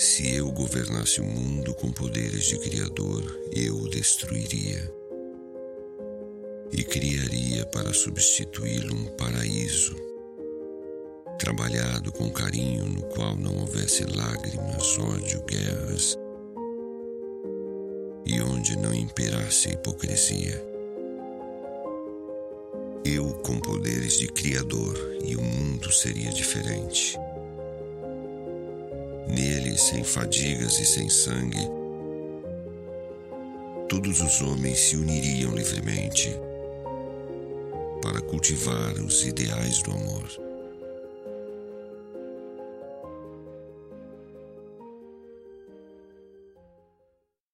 Se eu governasse o mundo com poderes de Criador, eu o destruiria. E criaria para substituí-lo um paraíso, trabalhado com carinho, no qual não houvesse lágrimas, ódio, guerras, e onde não imperasse a hipocrisia. Eu com poderes de Criador, e o mundo seria diferente Nele, sem fadigas e sem sangue, todos os homens se uniriam livremente para cultivar os ideais do amor.